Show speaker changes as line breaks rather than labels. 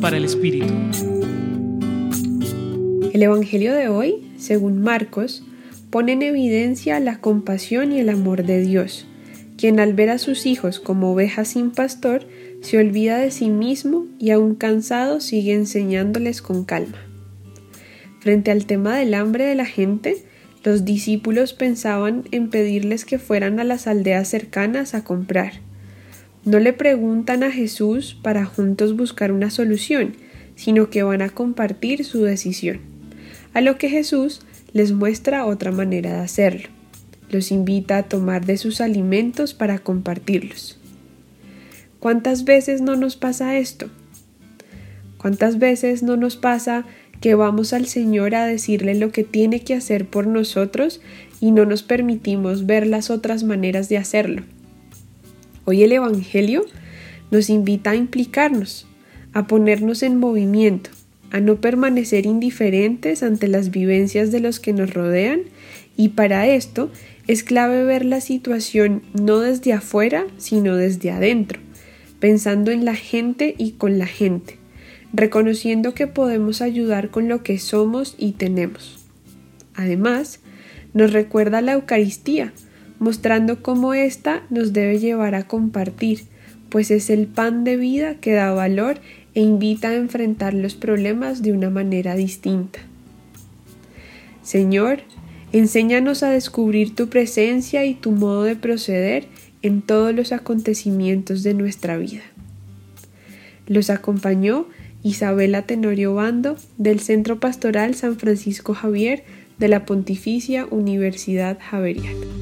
Para el Espíritu.
El Evangelio de hoy, según Marcos, pone en evidencia la compasión y el amor de Dios, quien al ver a sus hijos como ovejas sin pastor, se olvida de sí mismo y aún cansado sigue enseñándoles con calma. Frente al tema del hambre de la gente, los discípulos pensaban en pedirles que fueran a las aldeas cercanas a comprar. No le preguntan a Jesús para juntos buscar una solución, sino que van a compartir su decisión. A lo que Jesús les muestra otra manera de hacerlo. Los invita a tomar de sus alimentos para compartirlos. ¿Cuántas veces no nos pasa esto? ¿Cuántas veces no nos pasa que vamos al Señor a decirle lo que tiene que hacer por nosotros y no nos permitimos ver las otras maneras de hacerlo. Hoy el Evangelio nos invita a implicarnos, a ponernos en movimiento, a no permanecer indiferentes ante las vivencias de los que nos rodean y para esto es clave ver la situación no desde afuera, sino desde adentro, pensando en la gente y con la gente reconociendo que podemos ayudar con lo que somos y tenemos. Además, nos recuerda la Eucaristía, mostrando cómo ésta nos debe llevar a compartir, pues es el pan de vida que da valor e invita a enfrentar los problemas de una manera distinta. Señor, enséñanos a descubrir tu presencia y tu modo de proceder en todos los acontecimientos de nuestra vida. Los acompañó Isabela Tenorio Bando, del Centro Pastoral San Francisco Javier de la Pontificia Universidad Javeriana.